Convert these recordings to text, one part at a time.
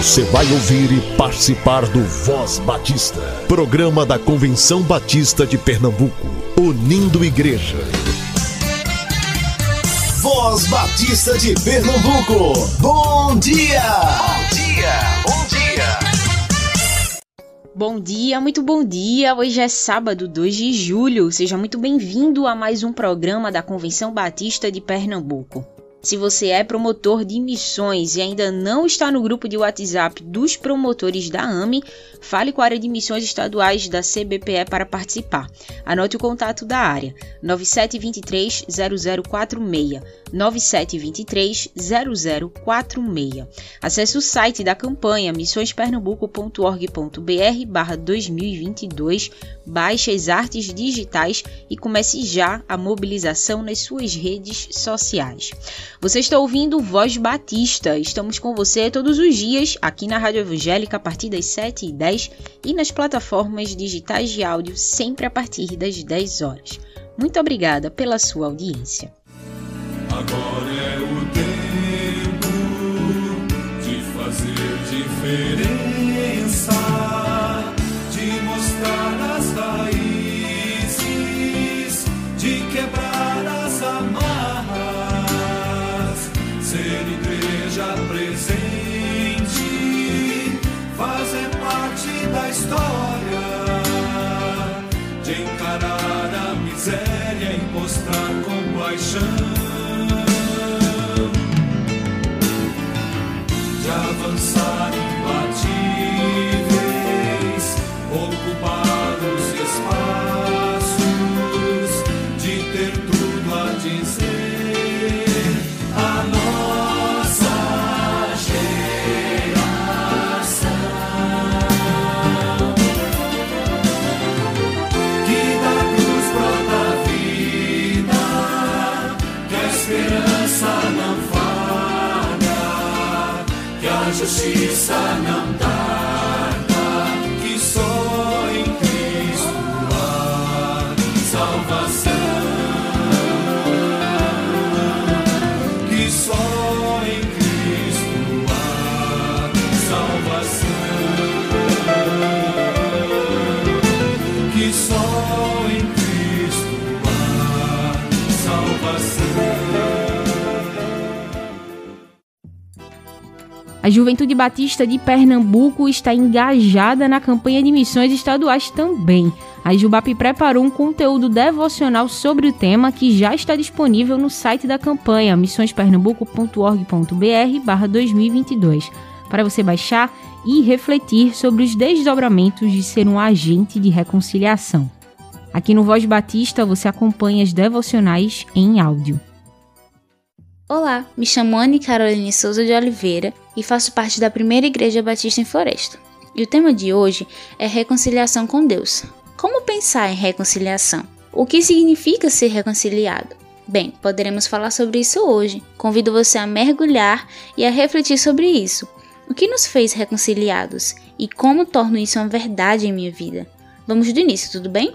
Você vai ouvir e participar do Voz Batista, programa da Convenção Batista de Pernambuco, unindo igreja. Voz Batista de Pernambuco, bom dia! Bom dia, bom dia! Bom dia, muito bom dia! Hoje é sábado, 2 de julho. Seja muito bem-vindo a mais um programa da Convenção Batista de Pernambuco. Se você é promotor de missões e ainda não está no grupo de WhatsApp dos promotores da AME, fale com a área de missões estaduais da CBPE para participar. Anote o contato da área: 9723 0046. 9723 0046. Acesse o site da campanha missõespernambuco.org.br 2022, baixe as artes digitais e comece já a mobilização nas suas redes sociais. Você está ouvindo Voz Batista. Estamos com você todos os dias aqui na Rádio Evangélica a partir das 7h10 e nas plataformas digitais de áudio sempre a partir das 10 horas. Muito obrigada pela sua audiência. Agora é o tempo de fazer diferença, que Juventude Batista de Pernambuco está engajada na campanha de missões estaduais também. A Jubap preparou um conteúdo devocional sobre o tema que já está disponível no site da campanha missõespernambuco.org.br 2022 para você baixar e refletir sobre os desdobramentos de ser um agente de reconciliação. Aqui no Voz Batista você acompanha as devocionais em áudio. Olá, me chamo Anne Caroline Souza de Oliveira e faço parte da primeira Igreja Batista em Floresta. E o tema de hoje é reconciliação com Deus. Como pensar em reconciliação? O que significa ser reconciliado? Bem, poderemos falar sobre isso hoje. Convido você a mergulhar e a refletir sobre isso. O que nos fez reconciliados e como torno isso uma verdade em minha vida? Vamos do início, tudo bem?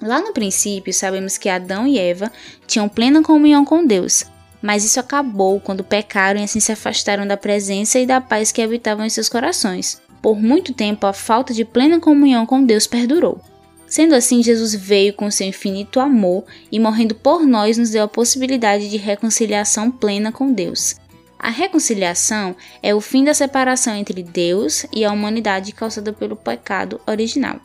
Lá no princípio, sabemos que Adão e Eva tinham plena comunhão com Deus, mas isso acabou quando pecaram e assim se afastaram da presença e da paz que habitavam em seus corações. Por muito tempo, a falta de plena comunhão com Deus perdurou. Sendo assim, Jesus veio com seu infinito amor e, morrendo por nós, nos deu a possibilidade de reconciliação plena com Deus. A reconciliação é o fim da separação entre Deus e a humanidade causada pelo pecado original.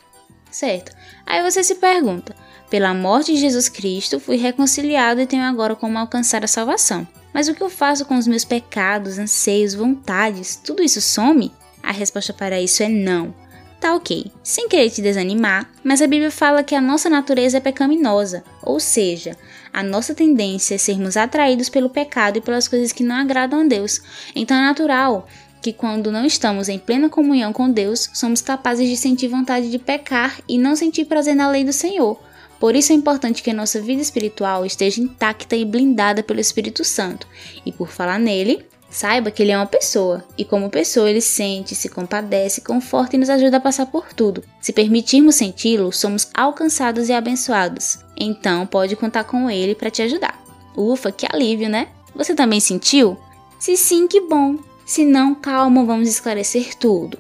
Certo? Aí você se pergunta: pela morte de Jesus Cristo, fui reconciliado e tenho agora como alcançar a salvação. Mas o que eu faço com os meus pecados, anseios, vontades? Tudo isso some? A resposta para isso é não. Tá ok, sem querer te desanimar, mas a Bíblia fala que a nossa natureza é pecaminosa, ou seja, a nossa tendência é sermos atraídos pelo pecado e pelas coisas que não agradam a Deus. Então é natural que quando não estamos em plena comunhão com Deus, somos capazes de sentir vontade de pecar e não sentir prazer na lei do Senhor. Por isso é importante que a nossa vida espiritual esteja intacta e blindada pelo Espírito Santo. E por falar nele, saiba que ele é uma pessoa, e como pessoa ele sente, se compadece, conforta e nos ajuda a passar por tudo. Se permitirmos senti-lo, somos alcançados e abençoados. Então pode contar com ele para te ajudar. Ufa, que alívio, né? Você também sentiu? Se sim, que bom! Se não, calma, vamos esclarecer tudo.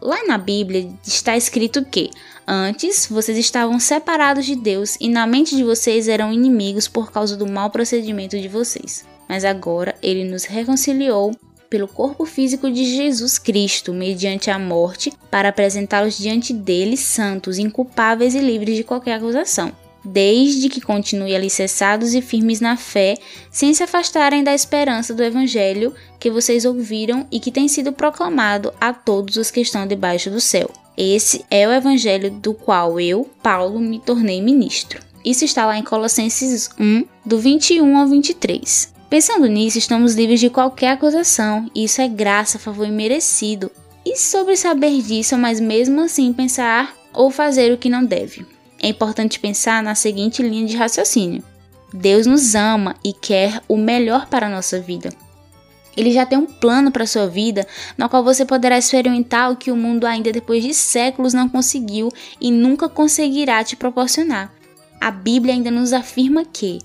Lá na Bíblia está escrito que antes vocês estavam separados de Deus e na mente de vocês eram inimigos por causa do mau procedimento de vocês. Mas agora ele nos reconciliou pelo corpo físico de Jesus Cristo, mediante a morte, para apresentá-los diante dele santos, inculpáveis e livres de qualquer acusação desde que continuem alicerçados e firmes na fé, sem se afastarem da esperança do Evangelho que vocês ouviram e que tem sido proclamado a todos os que estão debaixo do céu. Esse é o Evangelho do qual eu, Paulo, me tornei ministro. Isso está lá em Colossenses 1, do 21 ao 23. Pensando nisso, estamos livres de qualquer acusação, e isso é graça, favor imerecido. E sobre saber disso, mas mesmo assim pensar ou fazer o que não deve é importante pensar na seguinte linha de raciocínio: Deus nos ama e quer o melhor para a nossa vida. Ele já tem um plano para a sua vida, no qual você poderá experimentar o que o mundo ainda depois de séculos não conseguiu e nunca conseguirá te proporcionar. A Bíblia ainda nos afirma que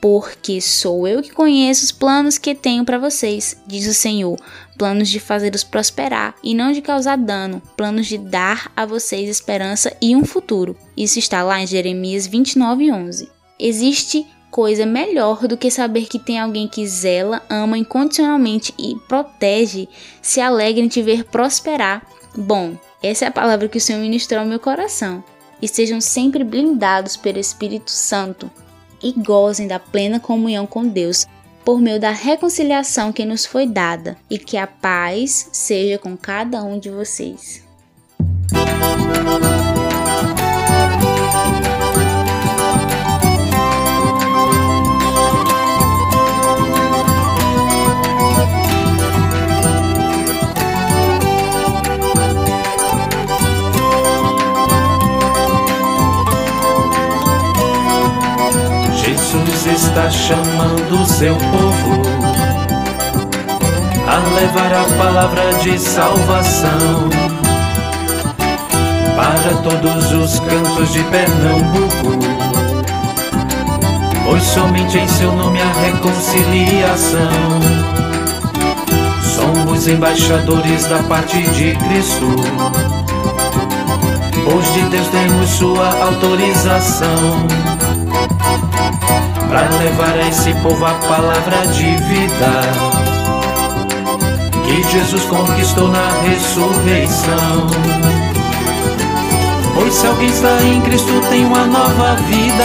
porque sou eu que conheço os planos que tenho para vocês, diz o Senhor, planos de fazê-los prosperar e não de causar dano, planos de dar a vocês esperança e um futuro. Isso está lá em Jeremias 29:11. Existe coisa melhor do que saber que tem alguém que zela, ama incondicionalmente e protege, se alegra em te ver prosperar. Bom, essa é a palavra que o Senhor ministrou ao meu coração. E sejam sempre blindados pelo Espírito Santo, e gozem da plena comunhão com Deus por meio da reconciliação que nos foi dada, e que a paz seja com cada um de vocês. Está chamando seu povo a levar a palavra de salvação para todos os cantos de Pernambuco. Pois somente em seu nome a reconciliação. Somos embaixadores da parte de Cristo. Pois de Deus temos sua autorização povo a palavra de vida que Jesus conquistou na ressurreição. Pois se alguém está em Cristo tem uma nova vida.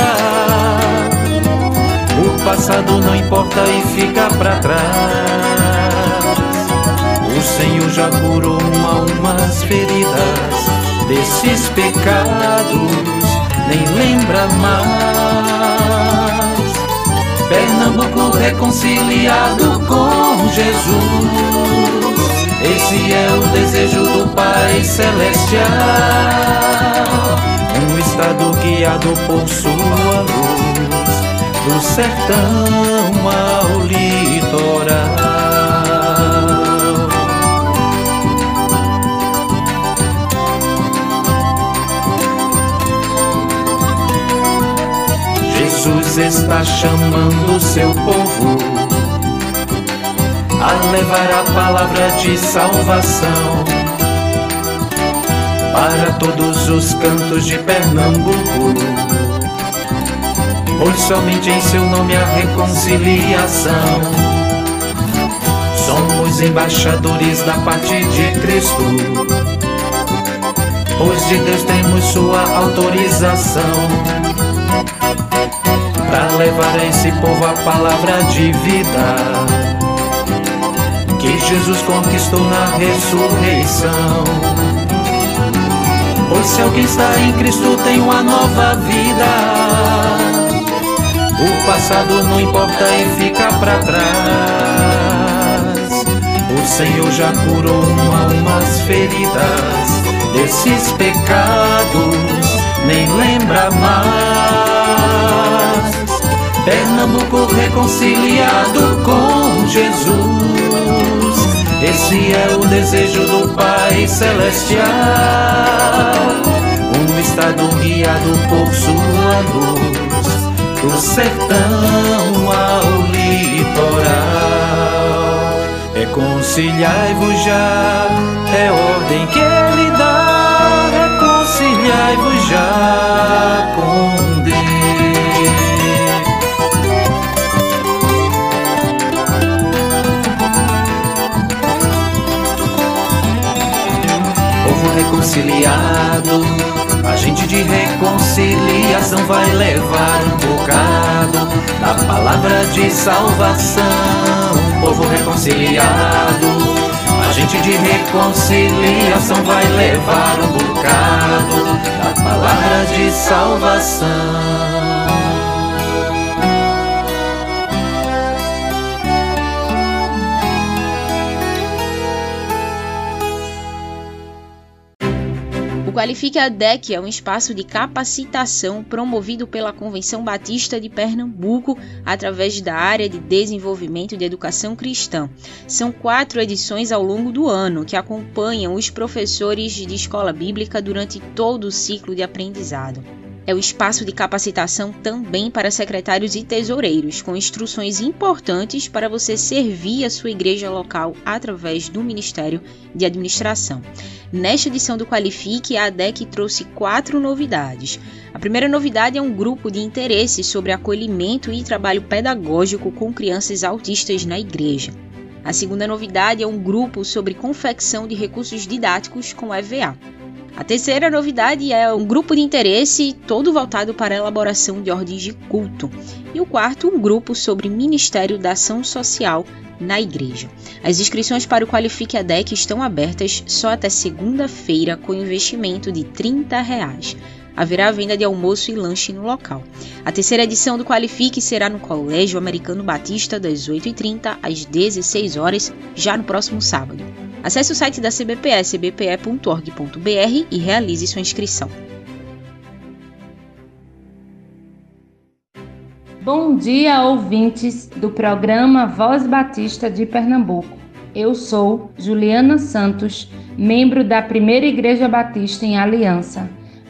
O passado não importa e fica para trás. O Senhor já curou umas feridas desses pecados, nem lembra mais. Pernambuco reconciliado com Jesus. Esse é o desejo do Pai Celestial. Um estado guiado por sua luz, do sertão ao litoral. Está chamando seu povo a levar a palavra de salvação para todos os cantos de Pernambuco. Pois somente em seu nome a reconciliação. Somos embaixadores da parte de Cristo. Pois de Deus temos sua autorização para levar a esse povo a palavra de vida que Jesus conquistou na ressurreição. Pois se alguém está em Cristo tem uma nova vida. O passado não importa e fica para trás. O Senhor já curou almas feridas desses pecados, nem lembra mais. Pernambuco reconciliado com Jesus. Esse é o desejo do Pai Celestial. Um estado guiado por sua luz, do sertão ao litoral. Reconciliai-vos já, é ordem que ele dá. Reconciliai-vos já com reconciliado, a gente de reconciliação vai levar um bocado da palavra de salvação povo reconciliado. A gente de reconciliação vai levar um bocado da palavra de salvação. Qualifique a DEC é um espaço de capacitação promovido pela Convenção Batista de Pernambuco através da área de desenvolvimento de educação cristã. São quatro edições ao longo do ano que acompanham os professores de escola bíblica durante todo o ciclo de aprendizado é o espaço de capacitação também para secretários e tesoureiros, com instruções importantes para você servir a sua igreja local através do Ministério de Administração. Nesta edição do Qualifique, a ADEC trouxe quatro novidades. A primeira novidade é um grupo de interesse sobre acolhimento e trabalho pedagógico com crianças autistas na igreja. A segunda novidade é um grupo sobre confecção de recursos didáticos com EVA. A terceira novidade é um grupo de interesse todo voltado para a elaboração de ordens de culto. E o quarto, um grupo sobre Ministério da Ação Social na igreja. As inscrições para o Qualifique ADEC estão abertas só até segunda-feira com investimento de 30 reais. Haverá venda de almoço e lanche no local. A terceira edição do Qualifique será no Colégio Americano Batista das 8h30 às 16 horas, já no próximo sábado. Acesse o site da CBPE, cbpe.org.br e realize sua inscrição. Bom dia, ouvintes do programa Voz Batista de Pernambuco. Eu sou Juliana Santos, membro da Primeira Igreja Batista em Aliança.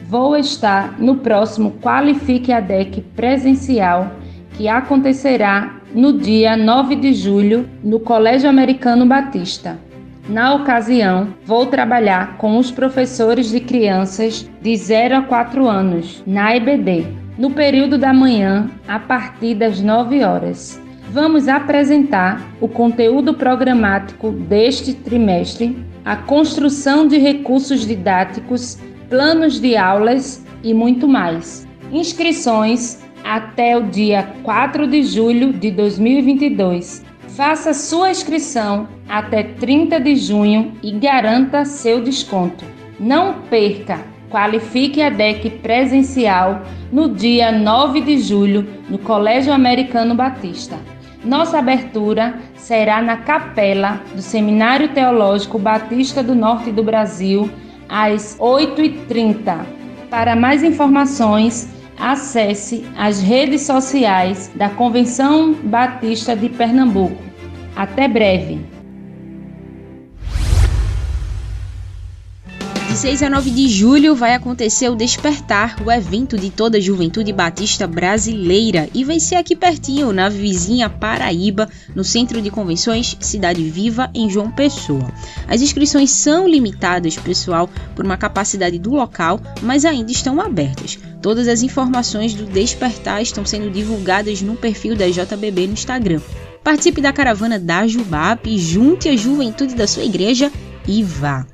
Vou estar no próximo Qualifique ADEC presencial que acontecerá no dia 9 de julho no Colégio Americano Batista. Na ocasião, vou trabalhar com os professores de crianças de 0 a 4 anos, na EBD, no período da manhã, a partir das 9 horas. Vamos apresentar o conteúdo programático deste trimestre, a construção de recursos didáticos, planos de aulas e muito mais. Inscrições até o dia 4 de julho de 2022 Faça sua inscrição até 30 de junho e garanta seu desconto. Não perca! Qualifique a DEC presencial no dia 9 de julho no Colégio Americano Batista. Nossa abertura será na capela do Seminário Teológico Batista do Norte do Brasil, às 8h30. Para mais informações, acesse as redes sociais da Convenção Batista de Pernambuco até breve! 6 a 9 de julho vai acontecer o Despertar, o evento de toda a juventude batista brasileira, e vai ser aqui pertinho, na vizinha Paraíba, no Centro de Convenções Cidade Viva, em João Pessoa. As inscrições são limitadas, pessoal, por uma capacidade do local, mas ainda estão abertas. Todas as informações do Despertar estão sendo divulgadas no perfil da JBB no Instagram. Participe da caravana da Jubap, junte a juventude da sua igreja e vá.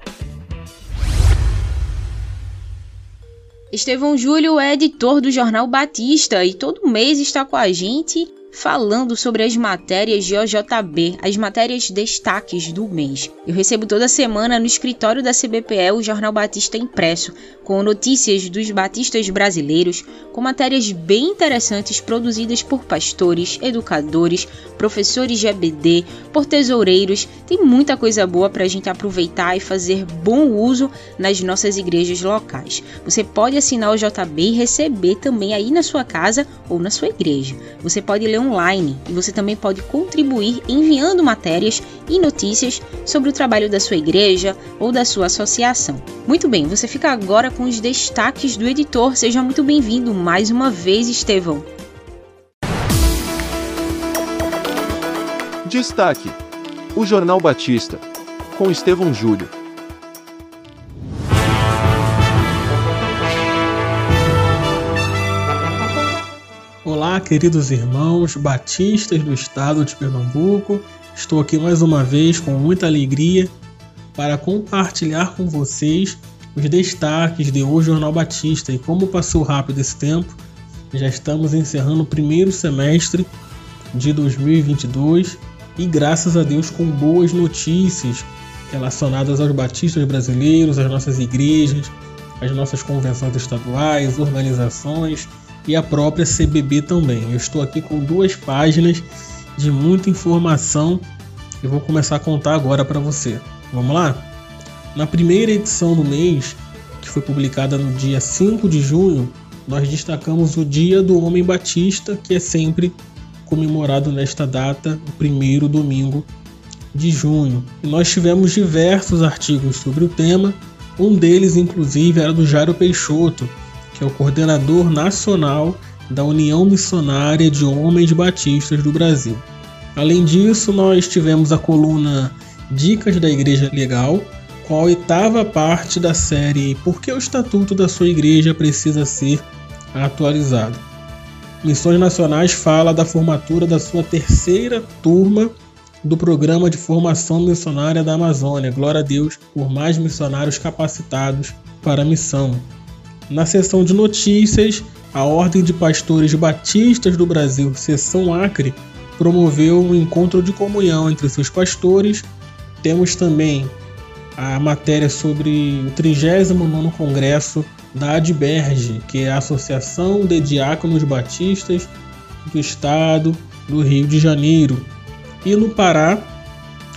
Estevão Júlio é editor do Jornal Batista e todo mês está com a gente falando sobre as matérias de OJB, as matérias destaques do mês. Eu recebo toda semana no escritório da CBPE o Jornal Batista impresso, com notícias dos batistas brasileiros, com matérias bem interessantes produzidas por pastores, educadores, professores de EBD, por tesoureiros. Tem muita coisa boa para a gente aproveitar e fazer bom uso nas nossas igrejas locais. Você pode assinar o JB e receber também aí na sua casa ou na sua igreja. Você pode ler online e você também pode contribuir enviando matérias e notícias sobre o trabalho da sua igreja ou da sua associação. Muito bem, você fica agora com os destaques do editor. Seja muito bem-vindo mais uma vez, Estevão. Destaque: O Jornal Batista, com Estevão Júlio. Olá, queridos irmãos batistas do estado de Pernambuco. Estou aqui mais uma vez com muita alegria para compartilhar com vocês os destaques de hoje Jornal Batista e como passou rápido esse tempo. Já estamos encerrando o primeiro semestre de 2022 e graças a Deus com boas notícias relacionadas aos batistas brasileiros, às nossas igrejas, às nossas convenções estaduais, organizações e a própria CBB também. Eu estou aqui com duas páginas de muita informação e vou começar a contar agora para você. Vamos lá? Na primeira edição do mês, que foi publicada no dia 5 de junho, nós destacamos o Dia do Homem Batista, que é sempre comemorado nesta data, o primeiro domingo de junho. E nós tivemos diversos artigos sobre o tema, um deles, inclusive, era do Jairo Peixoto, que é o coordenador nacional da União Missionária de Homens Batistas do Brasil. Além disso, nós tivemos a coluna Dicas da Igreja Legal, com a oitava parte da série Por que o Estatuto da sua Igreja precisa ser atualizado. Missões Nacionais fala da formatura da sua terceira turma do Programa de Formação Missionária da Amazônia. Glória a Deus por mais missionários capacitados para a missão. Na seção de notícias, a Ordem de Pastores Batistas do Brasil, seção Acre, promoveu um encontro de comunhão entre seus pastores. Temos também a matéria sobre o 39º Congresso da ADBERGE, que é a Associação de Diáconos Batistas do Estado do Rio de Janeiro. E no Pará,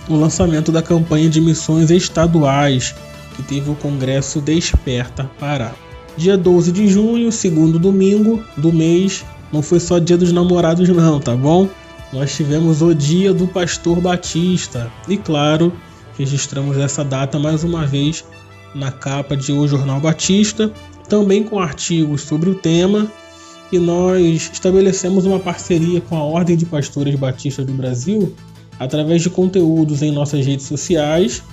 o lançamento da campanha de missões estaduais, que teve o Congresso Desperta Pará. Dia 12 de junho, segundo domingo do mês. Não foi só dia dos namorados, não, tá bom? Nós tivemos o dia do pastor Batista. E claro, registramos essa data mais uma vez na capa de O Jornal Batista, também com artigos sobre o tema. E nós estabelecemos uma parceria com a Ordem de Pastores Batistas do Brasil através de conteúdos em nossas redes sociais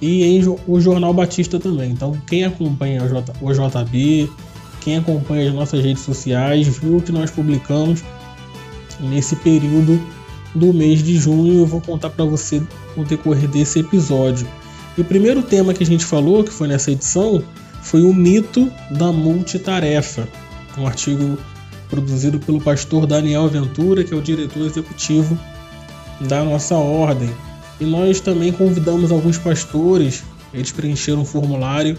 e em o Jornal Batista também. Então, quem acompanha o JB, quem acompanha as nossas redes sociais, viu que nós publicamos nesse período do mês de junho. Eu vou contar para você no decorrer desse episódio. E o primeiro tema que a gente falou, que foi nessa edição, foi o mito da multitarefa, um artigo produzido pelo pastor Daniel Ventura, que é o diretor executivo da nossa ordem. E nós também convidamos alguns pastores, eles preencheram um formulário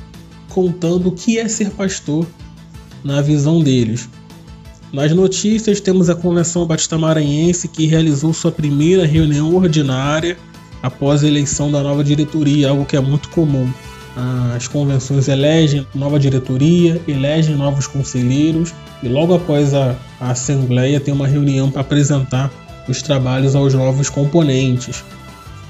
contando o que é ser pastor na visão deles. Nas notícias temos a Convenção Batista Maranhense que realizou sua primeira reunião ordinária após a eleição da nova diretoria, algo que é muito comum. As convenções elegem nova diretoria, elegem novos conselheiros e logo após a, a assembleia tem uma reunião para apresentar os trabalhos aos novos componentes.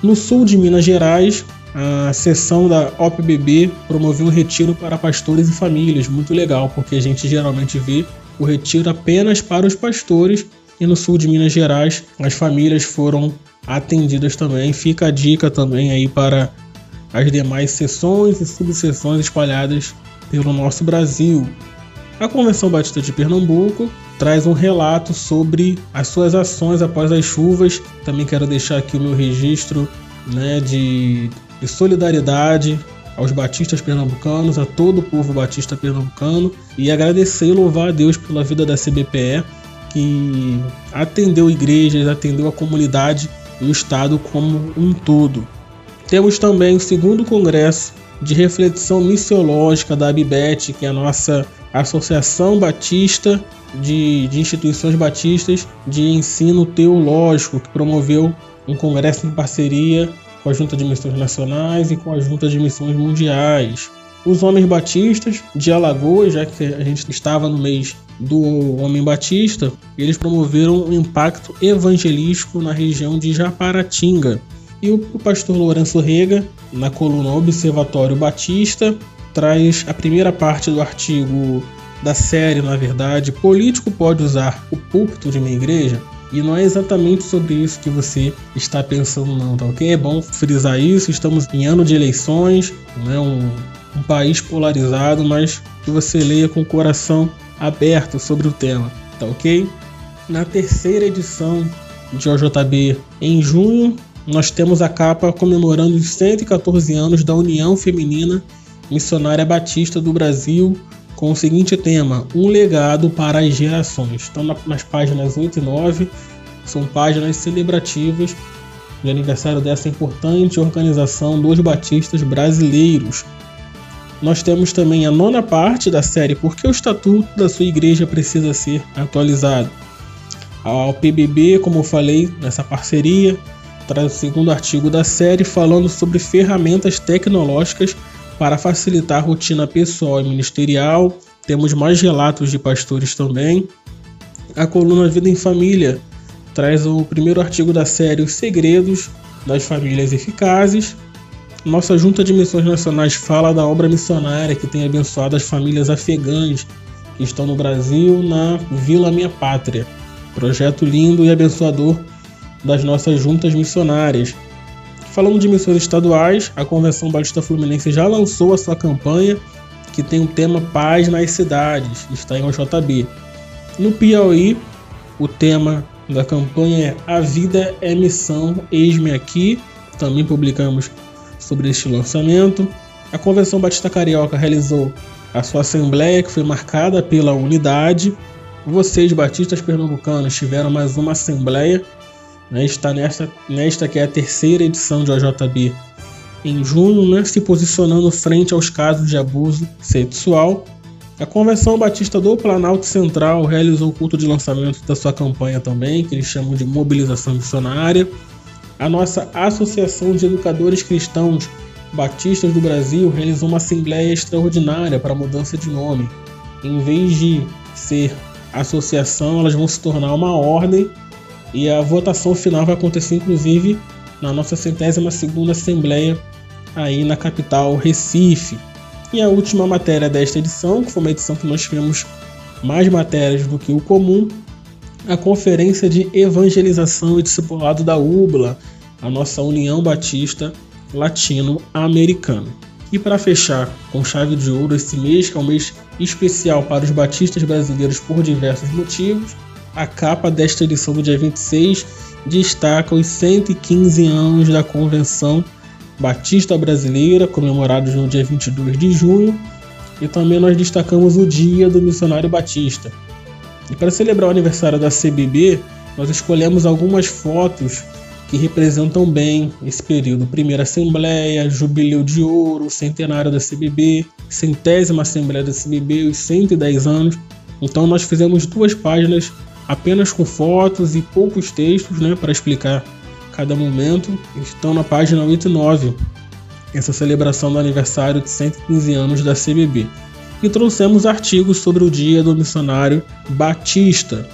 No sul de Minas Gerais, a seção da OPBB promoveu um retiro para pastores e famílias, muito legal, porque a gente geralmente vê o retiro apenas para os pastores e no sul de Minas Gerais as famílias foram atendidas também. Fica a dica também aí para as demais seções e subseções espalhadas pelo nosso Brasil. A Convenção Batista de Pernambuco traz um relato sobre as suas ações após as chuvas. Também quero deixar aqui o meu registro né, de, de solidariedade aos batistas pernambucanos, a todo o povo batista pernambucano e agradecer e louvar a Deus pela vida da CBPE que atendeu igrejas, atendeu a comunidade e o estado como um todo. Temos também o segundo congresso de reflexão missiológica da ABBET, que é a nossa Associação Batista de, de Instituições Batistas de Ensino Teológico, que promoveu um congresso em parceria com a Junta de Missões Nacionais e com a Junta de Missões Mundiais. Os Homens Batistas de Alagoas, já que a gente estava no mês do Homem Batista, eles promoveram um impacto evangelístico na região de Japaratinga. E o pastor Lourenço Rega, na coluna Observatório Batista, traz a primeira parte do artigo da série, na verdade, Político pode usar o púlpito de uma igreja? E não é exatamente sobre isso que você está pensando, não, tá ok? É bom frisar isso. Estamos em ano de eleições, né? um, um país polarizado, mas que você leia com o coração aberto sobre o tema, tá ok? Na terceira edição de OJB em junho, nós temos a capa comemorando os 114 anos da União Feminina Missionária Batista do Brasil, com o seguinte tema: Um legado para as gerações. Então, nas páginas 8 e 9, são páginas celebrativas de aniversário dessa importante organização dos batistas brasileiros. Nós temos também a nona parte da série Por que o Estatuto da sua Igreja precisa ser atualizado. A PBB, como eu falei, nessa parceria, traz o segundo artigo da série falando sobre ferramentas tecnológicas para facilitar a rotina pessoal e ministerial. Temos mais relatos de pastores também. A coluna Vida em Família traz o primeiro artigo da série Os Segredos das Famílias Eficazes. Nossa Junta de Missões Nacionais fala da obra missionária que tem abençoado as famílias afegãs que estão no Brasil na Vila Minha Pátria. Projeto lindo e abençoador das nossas juntas missionárias. Falando de missões estaduais, a Convenção Batista Fluminense já lançou a sua campanha que tem o tema Paz nas Cidades, está em OJB. No Piauí, o tema da campanha é A Vida é Missão, Eis-me Aqui. Também publicamos sobre este lançamento. A Convenção Batista Carioca realizou a sua assembleia, que foi marcada pela unidade. Vocês, batistas pernambucanos, tiveram mais uma assembleia está nesta, nesta que é a terceira edição de OJB em junho, né, se posicionando frente aos casos de abuso sexual. A Convenção Batista do Planalto Central realizou o culto de lançamento da sua campanha também, que eles chamam de mobilização missionária. A nossa Associação de Educadores Cristãos Batistas do Brasil realizou uma assembleia extraordinária para mudança de nome. Em vez de ser associação, elas vão se tornar uma ordem e a votação final vai acontecer inclusive na nossa centésima segunda assembleia aí na capital Recife. E a última matéria desta edição, que foi uma edição que nós tivemos mais matérias do que o comum, a Conferência de Evangelização e Discipulado da UBLA, a nossa União Batista Latino-Americana. E para fechar com chave de ouro esse mês, que é um mês especial para os batistas brasileiros por diversos motivos, a capa desta edição do dia 26 destaca os 115 anos da Convenção Batista Brasileira, comemorados no dia 22 de junho, e também nós destacamos o Dia do Missionário Batista. E para celebrar o aniversário da CBB, nós escolhemos algumas fotos que representam bem esse período. Primeira Assembleia, Jubileu de Ouro, Centenário da CBB, Centésima Assembleia da CBB, os 110 anos. Então nós fizemos duas páginas apenas com fotos e poucos textos né, para explicar cada momento, estão na página 8 e 9, essa celebração do aniversário de 115 anos da CBB. E trouxemos artigos sobre o Dia do Missionário Batista.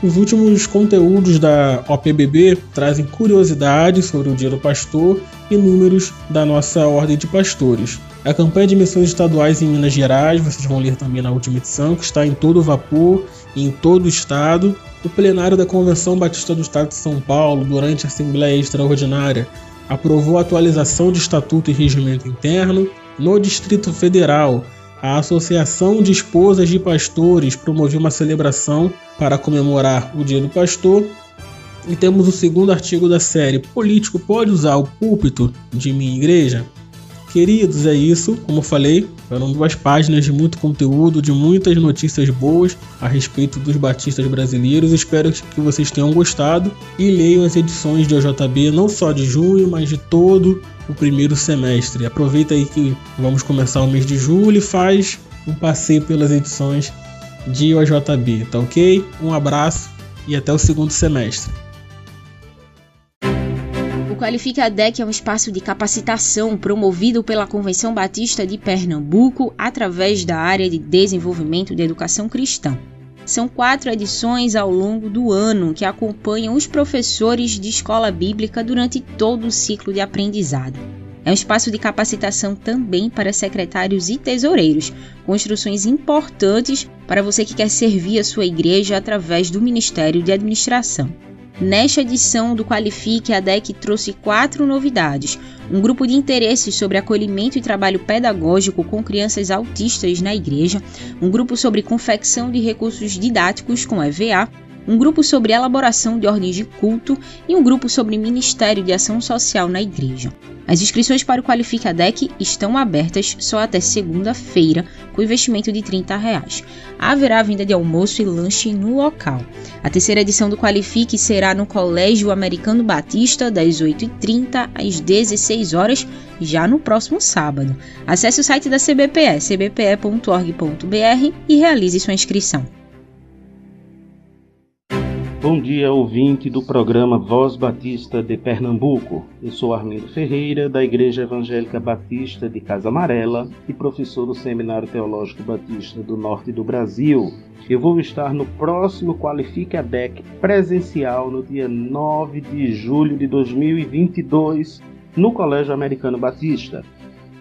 Os últimos conteúdos da OPBB trazem curiosidades sobre o Dia do Pastor e números da nossa Ordem de Pastores. A campanha de missões estaduais em Minas Gerais, vocês vão ler também na última edição, que está em todo vapor em todo o estado. O plenário da Convenção Batista do Estado de São Paulo, durante a Assembleia Extraordinária, aprovou a atualização de estatuto e regimento interno. No Distrito Federal, a Associação de Esposas de Pastores promoveu uma celebração para comemorar o Dia do Pastor. E temos o segundo artigo da série: Político pode usar o púlpito de minha igreja? Queridos, é isso. Como eu falei, foram duas páginas de muito conteúdo, de muitas notícias boas a respeito dos batistas brasileiros. Espero que vocês tenham gostado e leiam as edições de OJB, não só de junho, mas de todo o primeiro semestre. Aproveita aí que vamos começar o mês de julho e faz um passeio pelas edições de OJB, tá ok? Um abraço e até o segundo semestre. Qualifica DEC é um espaço de capacitação promovido pela Convenção Batista de Pernambuco através da área de desenvolvimento de educação cristã. São quatro edições ao longo do ano que acompanham os professores de escola bíblica durante todo o ciclo de aprendizado. É um espaço de capacitação também para secretários e tesoureiros, construções importantes para você que quer servir a sua igreja através do Ministério de Administração. Nesta edição do Qualifique, a DEC trouxe quatro novidades. Um grupo de interesse sobre acolhimento e trabalho pedagógico com crianças autistas na igreja, um grupo sobre confecção de recursos didáticos com EVA, um grupo sobre elaboração de ordens de culto e um grupo sobre Ministério de Ação Social na Igreja. As inscrições para o Qualifica DEC estão abertas só até segunda-feira, com investimento de 30 reais. Haverá venda de almoço e lanche no local. A terceira edição do Qualifique será no Colégio Americano Batista, das 8h30 às 16 horas, já no próximo sábado. Acesse o site da CBPE, cbpe.org.br e realize sua inscrição. Bom dia, ouvinte do programa Voz Batista de Pernambuco. Eu sou Armindo Ferreira, da Igreja Evangélica Batista de Casa Amarela e professor do Seminário Teológico Batista do Norte do Brasil. Eu vou estar no próximo Qualifique a DEC presencial no dia 9 de julho de 2022 no Colégio Americano Batista.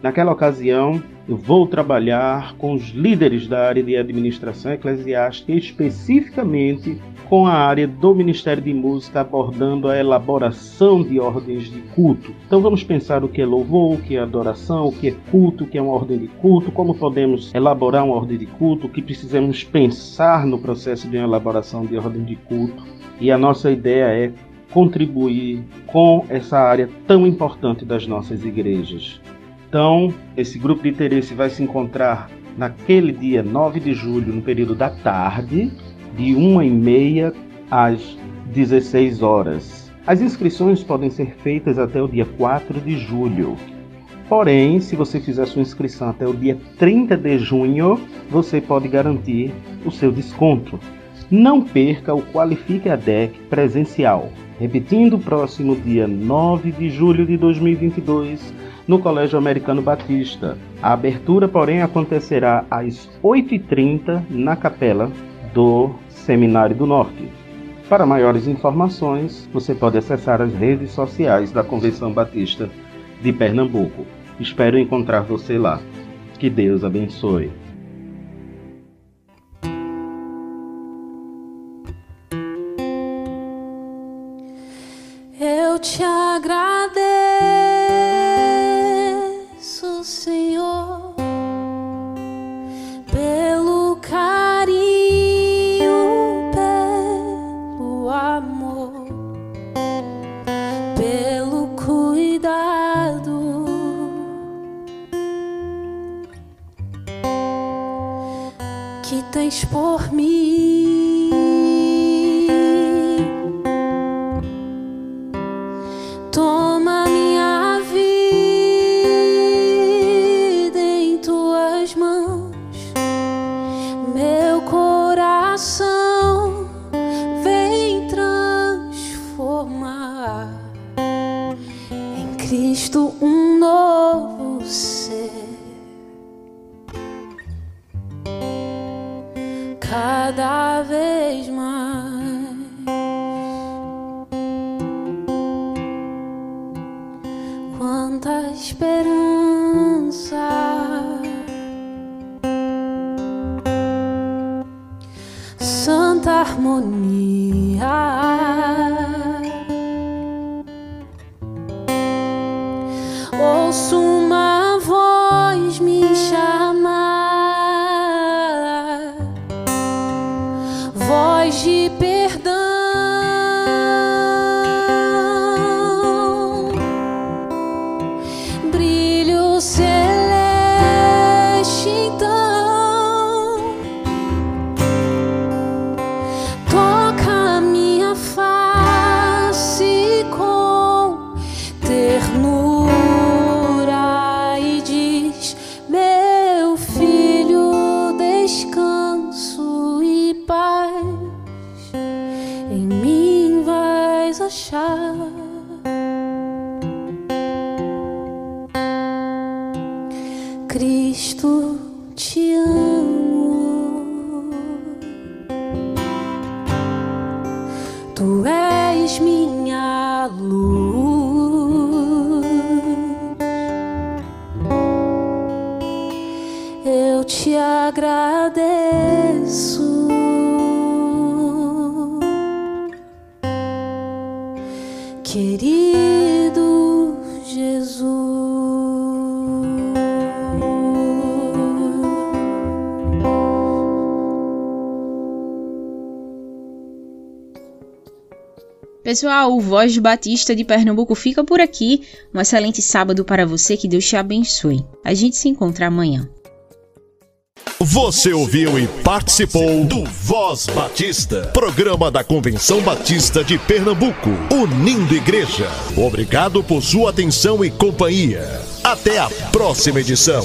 Naquela ocasião, eu vou trabalhar com os líderes da área de administração eclesiástica, especificamente com a área do Ministério de Música abordando a elaboração de ordens de culto. Então vamos pensar o que é louvor, o que é adoração, o que é culto, o que é uma ordem de culto, como podemos elaborar uma ordem de culto, o que precisamos pensar no processo de elaboração de ordem de culto. E a nossa ideia é contribuir com essa área tão importante das nossas igrejas. Então, esse grupo de interesse vai se encontrar naquele dia 9 de julho, no período da tarde, de 1h30 às 16 horas. As inscrições podem ser feitas até o dia 4 de julho. Porém, se você fizer sua inscrição até o dia 30 de junho, você pode garantir o seu desconto. Não perca o Qualifique a DEC presencial. Repetindo, próximo dia 9 de julho de 2022, no Colégio Americano Batista. A abertura, porém, acontecerá às 8h30 na capela do Seminário do Norte. Para maiores informações, você pode acessar as redes sociais da Convenção Batista de Pernambuco. Espero encontrar você lá. Que Deus abençoe. Eu te agradeço. pelo cuidado. Que tens por mim. I Tu és minha luz. Eu te agradeço. Pessoal, o Voz Batista de Pernambuco fica por aqui. Um excelente sábado para você, que Deus te abençoe. A gente se encontra amanhã. Você ouviu e participou do Voz Batista, programa da Convenção Batista de Pernambuco, unindo igreja. Obrigado por sua atenção e companhia. Até a próxima edição.